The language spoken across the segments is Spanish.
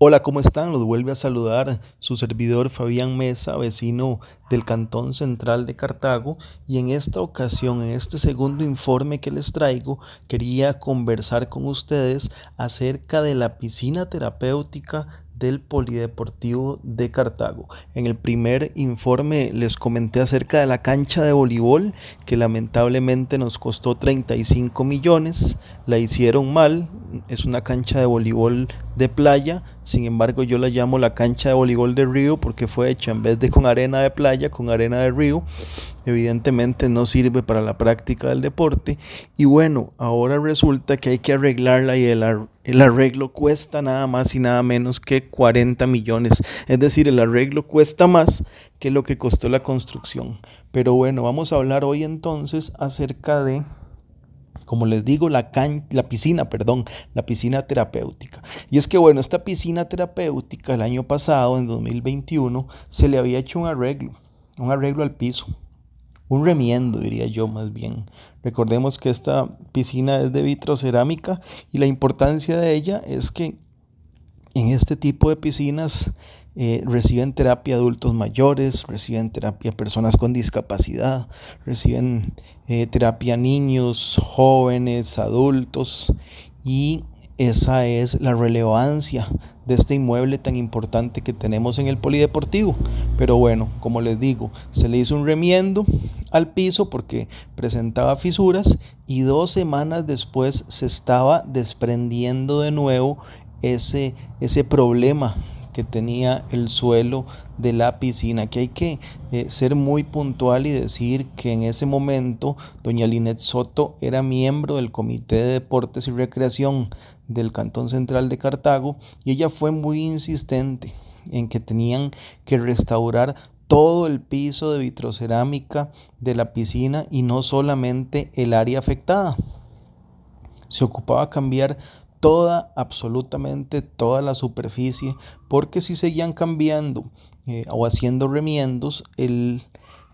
Hola, ¿cómo están? Los vuelve a saludar su servidor Fabián Mesa, vecino del Cantón Central de Cartago, y en esta ocasión, en este segundo informe que les traigo, quería conversar con ustedes acerca de la piscina terapéutica del Polideportivo de Cartago. En el primer informe les comenté acerca de la cancha de voleibol que lamentablemente nos costó 35 millones, la hicieron mal, es una cancha de voleibol de playa, sin embargo yo la llamo la cancha de voleibol de río porque fue hecha en vez de con arena de playa, con arena de río, evidentemente no sirve para la práctica del deporte y bueno, ahora resulta que hay que arreglarla y el, arreglo cuesta nada más y nada menos que 40 millones, es decir, el arreglo cuesta más que lo que costó la construcción. Pero bueno, vamos a hablar hoy entonces acerca de como les digo, la, la piscina, perdón, la piscina terapéutica. Y es que bueno, esta piscina terapéutica el año pasado, en 2021, se le había hecho un arreglo, un arreglo al piso, un remiendo, diría yo más bien. Recordemos que esta piscina es de vitrocerámica y la importancia de ella es que en este tipo de piscinas eh, reciben terapia adultos mayores, reciben terapia personas con discapacidad, reciben eh, terapia niños, jóvenes, adultos y esa es la relevancia de este inmueble tan importante que tenemos en el polideportivo. Pero bueno, como les digo, se le hizo un remiendo al piso porque presentaba fisuras y dos semanas después se estaba desprendiendo de nuevo ese, ese problema que tenía el suelo de la piscina, que hay que eh, ser muy puntual y decir que en ese momento doña Linet Soto era miembro del Comité de Deportes y Recreación del Cantón Central de Cartago y ella fue muy insistente en que tenían que restaurar todo el piso de vitrocerámica de la piscina y no solamente el área afectada. Se ocupaba cambiar toda, absolutamente toda la superficie, porque si seguían cambiando eh, o haciendo remiendos, el,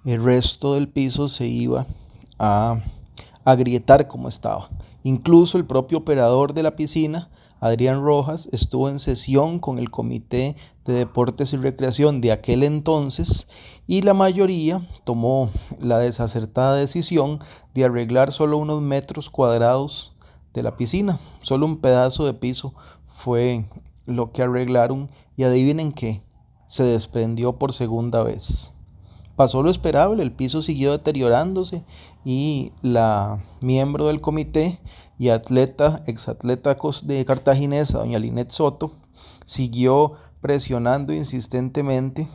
el, resto del piso se iba a agrietar como estaba. Incluso el propio operador de la piscina, Adrián Rojas, estuvo en sesión con el Comité de Deportes y Recreación de aquel entonces y la mayoría tomó la desacertada decisión de arreglar solo unos metros cuadrados de la piscina. Solo un pedazo de piso fue lo que arreglaron y adivinen qué, se desprendió por segunda vez. Pasó lo esperable, el piso siguió deteriorándose y la miembro del comité y atleta, exatleta de cartaginesa, doña Linet Soto, siguió presionando insistentemente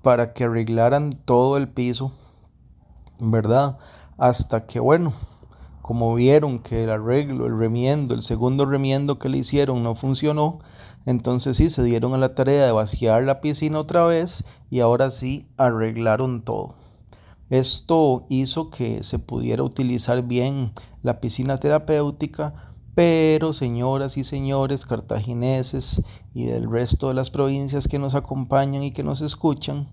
para que arreglaran todo el piso, ¿verdad? Hasta que, bueno, como vieron que el arreglo, el remiendo, el segundo remiendo que le hicieron no funcionó, entonces sí se dieron a la tarea de vaciar la piscina otra vez y ahora sí arreglaron todo. Esto hizo que se pudiera utilizar bien la piscina terapéutica, pero señoras y señores cartagineses y del resto de las provincias que nos acompañan y que nos escuchan,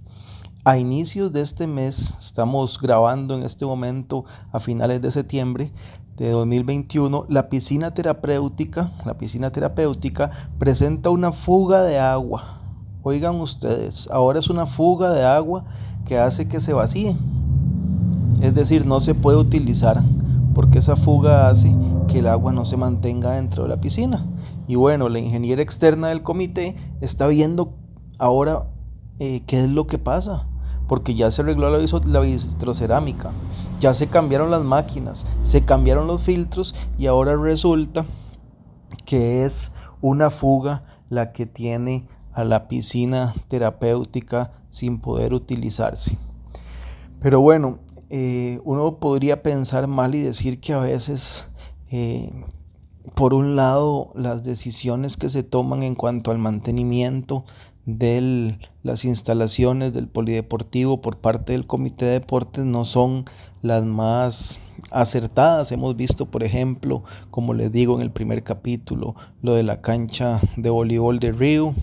a inicios de este mes, estamos grabando en este momento a finales de septiembre de 2021, la piscina terapéutica, la piscina terapéutica presenta una fuga de agua. Oigan ustedes, ahora es una fuga de agua que hace que se vacíe. Es decir, no se puede utilizar porque esa fuga hace que el agua no se mantenga dentro de la piscina. Y bueno, la ingeniera externa del comité está viendo ahora eh, qué es lo que pasa porque ya se arregló la, vitrocerámica, ya se cambiaron las máquinas, se cambiaron los filtros y ahora resulta que es una fuga la que tiene a la piscina terapéutica sin poder utilizarse. Pero bueno, eh, uno podría pensar mal y decir que a veces, eh, por un lado, las decisiones que se toman en cuanto al mantenimiento de las instalaciones del polideportivo por parte del comité de deportes no son las más acertadas. Hemos visto, por ejemplo, como les digo en el primer capítulo, lo de la cancha de voleibol de Río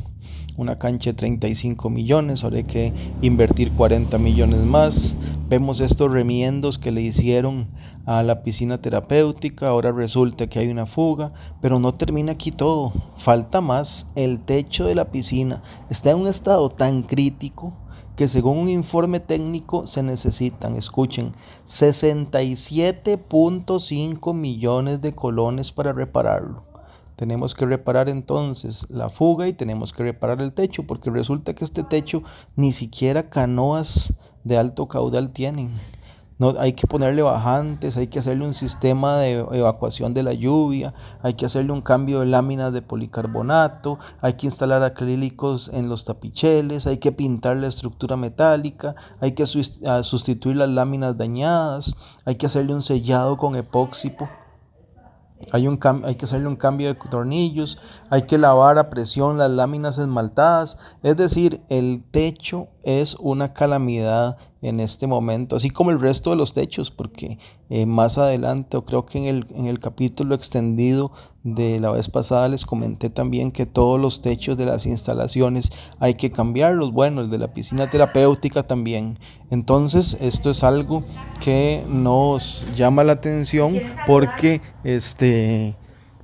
una cancha de 35 millones, ahora hay que invertir 40 millones más. Vemos estos remiendos que le hicieron a la piscina terapéutica, ahora resulta que hay una fuga, pero no termina aquí todo, falta más. El techo de la piscina está en un estado tan crítico que según un informe técnico se necesitan, escuchen, 67.5 millones de colones para repararlo. Tenemos que reparar entonces la fuga y tenemos que reparar el techo, porque resulta que este techo ni siquiera canoas de alto caudal tienen. No, hay que ponerle bajantes, hay que hacerle un sistema de evacuación de la lluvia, hay que hacerle un cambio de láminas de policarbonato, hay que instalar acrílicos en los tapicheles, hay que pintar la estructura metálica, hay que sustituir las láminas dañadas, hay que hacerle un sellado con epóxipo. Hay, un hay que hacerle un cambio de tornillos, hay que lavar a presión las láminas esmaltadas. Es decir, el techo es una calamidad en este momento, así como el resto de los techos, porque eh, más adelante, o creo que en el, en el capítulo extendido de la vez pasada les comenté también que todos los techos de las instalaciones hay que cambiarlos, bueno, el de la piscina terapéutica también. Entonces, esto es algo que nos llama la atención porque, este,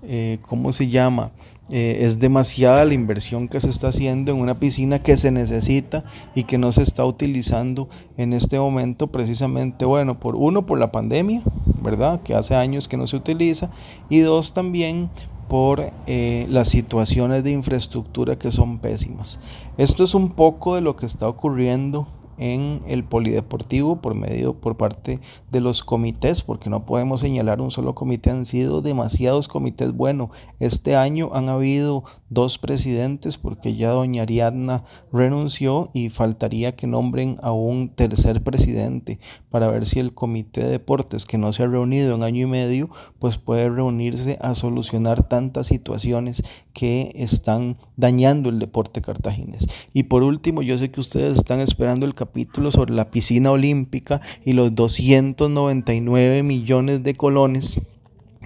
eh, ¿cómo se llama? Eh, es demasiada la inversión que se está haciendo en una piscina que se necesita y que no se está utilizando en este momento precisamente, bueno, por uno, por la pandemia, ¿verdad? Que hace años que no se utiliza y dos, también por eh, las situaciones de infraestructura que son pésimas. Esto es un poco de lo que está ocurriendo en el polideportivo por medio por parte de los comités, porque no podemos señalar un solo comité, han sido demasiados comités. Bueno, este año han habido dos presidentes porque ya doña Ariadna renunció y faltaría que nombren a un tercer presidente para ver si el comité de deportes que no se ha reunido en año y medio, pues puede reunirse a solucionar tantas situaciones que están dañando el deporte cartaginés. Y por último, yo sé que ustedes están esperando el capítulo sobre la piscina olímpica y los 299 millones de colones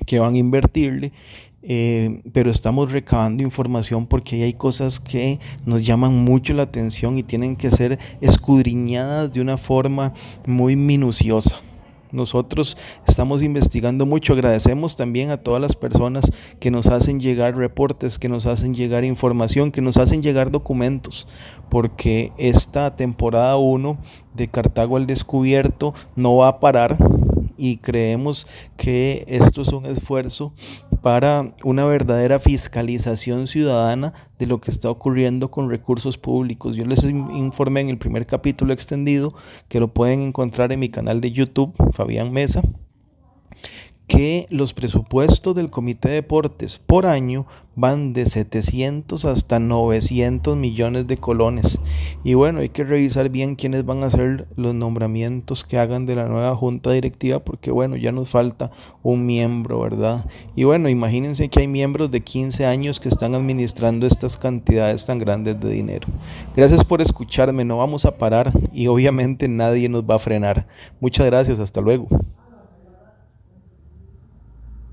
que van a invertirle. Eh, pero estamos recabando información porque hay cosas que nos llaman mucho la atención y tienen que ser escudriñadas de una forma muy minuciosa. Nosotros estamos investigando mucho. Agradecemos también a todas las personas que nos hacen llegar reportes, que nos hacen llegar información, que nos hacen llegar documentos, porque esta temporada 1 de Cartago al Descubierto no va a parar y creemos que esto es un esfuerzo para una verdadera fiscalización ciudadana de lo que está ocurriendo con recursos públicos. Yo les informé en el primer capítulo extendido que lo pueden encontrar en mi canal de YouTube, Fabián Mesa que los presupuestos del Comité de Deportes por año van de 700 hasta 900 millones de colones. Y bueno, hay que revisar bien quiénes van a ser los nombramientos que hagan de la nueva junta directiva, porque bueno, ya nos falta un miembro, ¿verdad? Y bueno, imagínense que hay miembros de 15 años que están administrando estas cantidades tan grandes de dinero. Gracias por escucharme, no vamos a parar y obviamente nadie nos va a frenar. Muchas gracias, hasta luego.